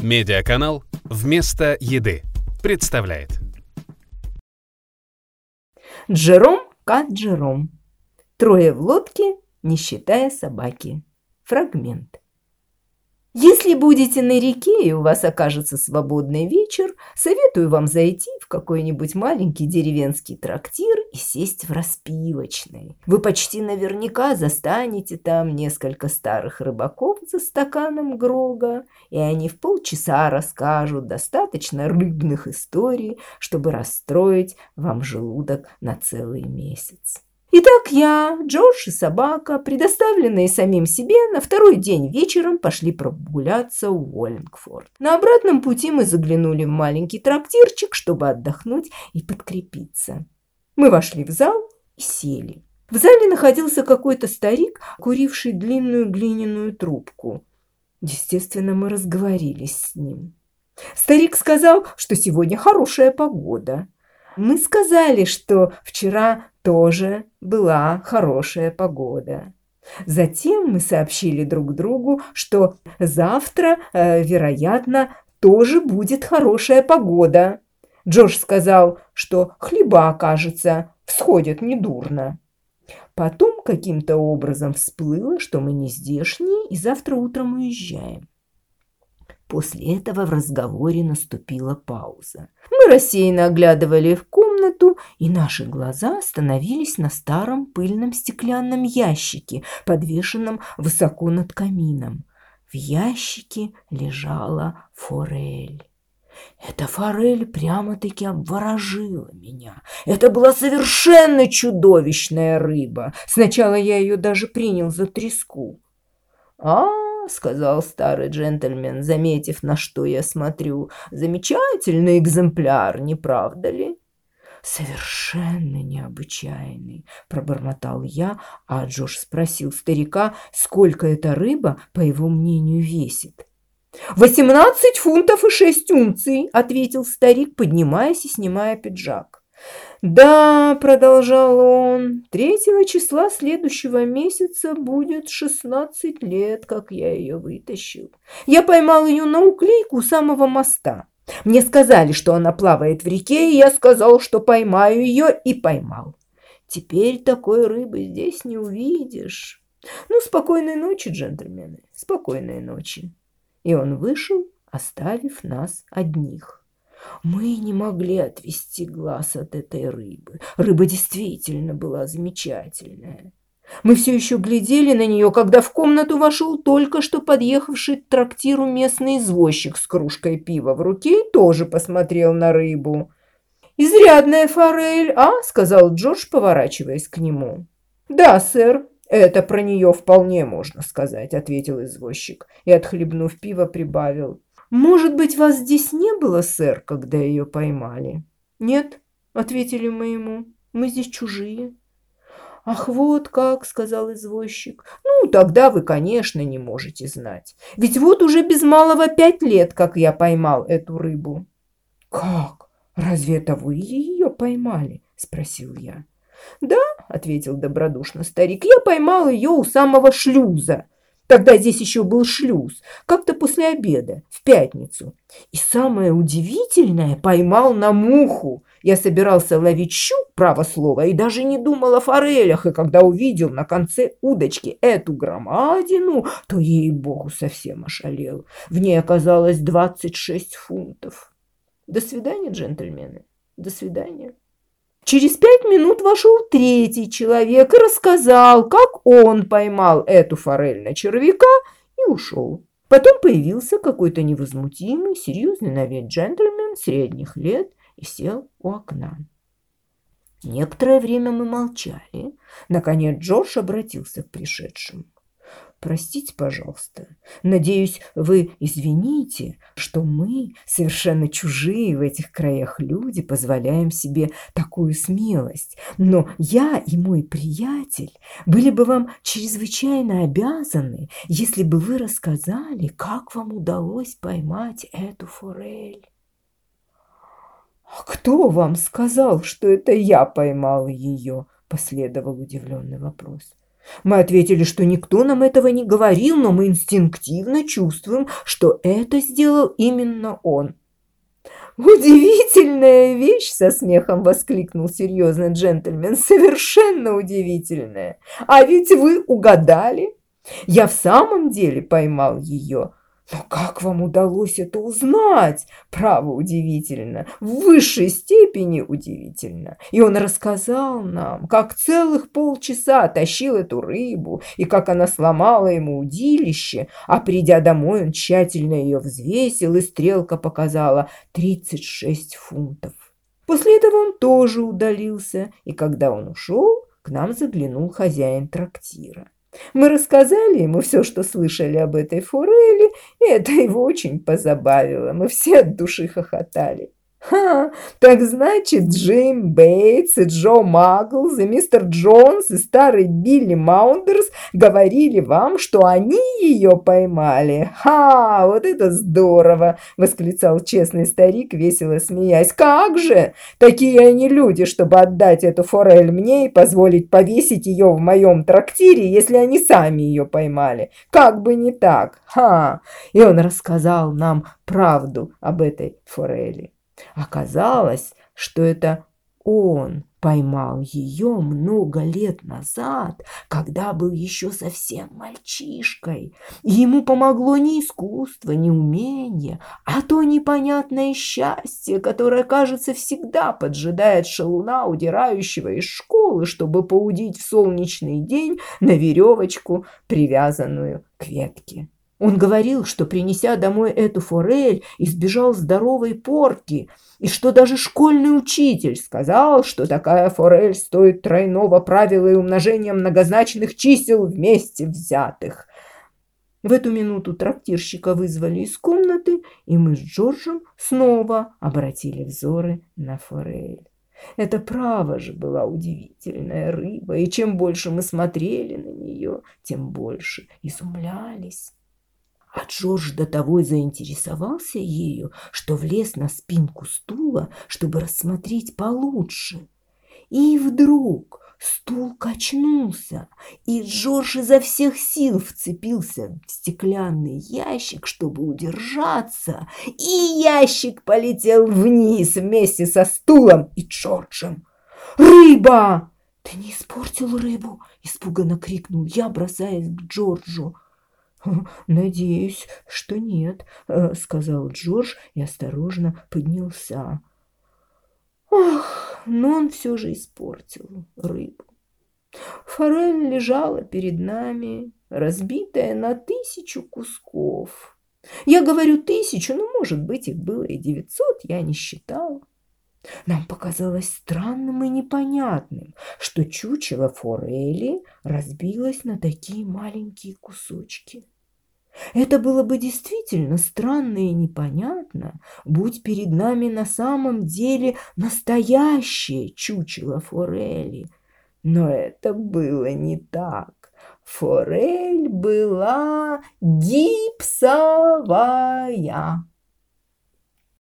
Медиаканал «Вместо еды» представляет Джером Кат Джером. Трое в лодке, не считая собаки. Фрагмент. Если будете на реке и у вас окажется свободный вечер, советую вам зайти в какой-нибудь маленький деревенский трактир и сесть в распивочной. Вы почти наверняка застанете там несколько старых рыбаков за стаканом грога, и они в полчаса расскажут достаточно рыбных историй, чтобы расстроить вам желудок на целый месяц. Итак, я, Джордж и собака, предоставленные самим себе, на второй день вечером пошли прогуляться в Уоллингфорд. На обратном пути мы заглянули в маленький трактирчик, чтобы отдохнуть и подкрепиться. Мы вошли в зал и сели. В зале находился какой-то старик, куривший длинную глиняную трубку. Естественно, мы разговорились с ним. Старик сказал, что сегодня хорошая погода. Мы сказали, что вчера тоже была хорошая погода. Затем мы сообщили друг другу, что завтра, э, вероятно, тоже будет хорошая погода. Джордж сказал, что хлеба, кажется, всходят недурно. Потом каким-то образом всплыло, что мы не здешние и завтра утром уезжаем. После этого в разговоре наступила пауза. Мы рассеянно оглядывали комнату, и наши глаза остановились на старом пыльном стеклянном ящике, подвешенном высоко над камином. В ящике лежала форель. Эта форель прямо-таки обворожила меня. Это была совершенно чудовищная рыба. Сначала я ее даже принял за треску. а сказал старый джентльмен, заметив, на что я смотрю. «Замечательный экземпляр, не правда ли?» «Совершенно необычайный», – пробормотал я, а Джош спросил старика, сколько эта рыба, по его мнению, весит. «Восемнадцать фунтов и шесть унций», – ответил старик, поднимаясь и снимая пиджак. «Да», – продолжал он, – «третьего числа следующего месяца будет шестнадцать лет, как я ее вытащил. Я поймал ее на уклейку у самого моста. Мне сказали, что она плавает в реке, и я сказал, что поймаю ее, и поймал. Теперь такой рыбы здесь не увидишь. Ну, спокойной ночи, джентльмены, спокойной ночи». И он вышел, оставив нас одних. Мы не могли отвести глаз от этой рыбы. Рыба действительно была замечательная. Мы все еще глядели на нее, когда в комнату вошел только что подъехавший к трактиру местный извозчик с кружкой пива в руке и тоже посмотрел на рыбу. «Изрядная форель, а?» – сказал Джордж, поворачиваясь к нему. «Да, сэр, это про нее вполне можно сказать», – ответил извозчик и, отхлебнув пиво, прибавил. «Может быть, вас здесь не было, сэр, когда ее поймали?» «Нет», — ответили мы ему, — «мы здесь чужие». «Ах, вот как!» — сказал извозчик. «Ну, тогда вы, конечно, не можете знать. Ведь вот уже без малого пять лет, как я поймал эту рыбу». «Как? Разве это вы ее поймали?» — спросил я. «Да», — ответил добродушно старик, — «я поймал ее у самого шлюза. Тогда здесь еще был шлюз, как-то после обеда, в пятницу. И самое удивительное, поймал на муху. Я собирался ловить щук, право слово, и даже не думал о форелях. И когда увидел на конце удочки эту громадину, то, ей-богу, совсем ошалел. В ней оказалось 26 фунтов. До свидания, джентльмены. До свидания. Через пять минут вошел третий человек и рассказал, как он поймал эту форель на червяка и ушел. Потом появился какой-то невозмутимый, серьезный на вид джентльмен средних лет и сел у окна. Некоторое время мы молчали. Наконец Джордж обратился к пришедшему. Простите, пожалуйста. Надеюсь, вы извините, что мы, совершенно чужие в этих краях люди, позволяем себе такую смелость. Но я и мой приятель были бы вам чрезвычайно обязаны, если бы вы рассказали, как вам удалось поймать эту форель. «А кто вам сказал, что это я поймал ее?» – последовал удивленный вопрос. Мы ответили, что никто нам этого не говорил, но мы инстинктивно чувствуем, что это сделал именно он. «Удивительная вещь!» – со смехом воскликнул серьезный джентльмен. «Совершенно удивительная! А ведь вы угадали! Я в самом деле поймал ее!» Но как вам удалось это узнать? Право удивительно, в высшей степени удивительно. И он рассказал нам, как целых полчаса тащил эту рыбу, и как она сломала ему удилище, а придя домой, он тщательно ее взвесил, и стрелка показала 36 фунтов. После этого он тоже удалился, и когда он ушел, к нам заглянул хозяин трактира. Мы рассказали ему все, что слышали об этой форели, и это его очень позабавило. Мы все от души хохотали. «Ха, так значит, Джим Бейтс и Джо Магглз и мистер Джонс и старый Билли Маундерс говорили вам, что они ее поймали? Ха, вот это здорово!» – восклицал честный старик, весело смеясь. «Как же! Такие они люди, чтобы отдать эту форель мне и позволить повесить ее в моем трактире, если они сами ее поймали. Как бы не так! Ха!» И он рассказал нам правду об этой форели. Оказалось, что это он поймал ее много лет назад, когда был еще совсем мальчишкой. Ему помогло не искусство, не умение, а то непонятное счастье, которое, кажется, всегда поджидает шалуна, удирающего из школы, чтобы поудить в солнечный день на веревочку, привязанную к ветке. Он говорил, что, принеся домой эту форель, избежал здоровой порки, и что даже школьный учитель сказал, что такая форель стоит тройного правила и умножения многозначных чисел вместе взятых. В эту минуту трактирщика вызвали из комнаты, и мы с Джорджем снова обратили взоры на форель. Это право же была удивительная рыба, и чем больше мы смотрели на нее, тем больше изумлялись. А Джордж до того заинтересовался ею, что влез на спинку стула, чтобы рассмотреть получше. И вдруг стул качнулся, и Джордж изо всех сил вцепился в стеклянный ящик, чтобы удержаться, и ящик полетел вниз вместе со стулом и Джорджем. «Рыба!» «Ты не испортил рыбу!» – испуганно крикнул я, бросаясь к Джорджу. «Надеюсь, что нет», э, — сказал Джордж и осторожно поднялся. Ах, но он все же испортил рыбу. Форель лежала перед нами, разбитая на тысячу кусков. Я говорю тысячу, но, может быть, их было и девятьсот, я не считала. Нам показалось странным и непонятным, что чучело форели разбилось на такие маленькие кусочки. Это было бы действительно странно и непонятно, будь перед нами на самом деле настоящее чучело форели. Но это было не так. Форель была гипсовая.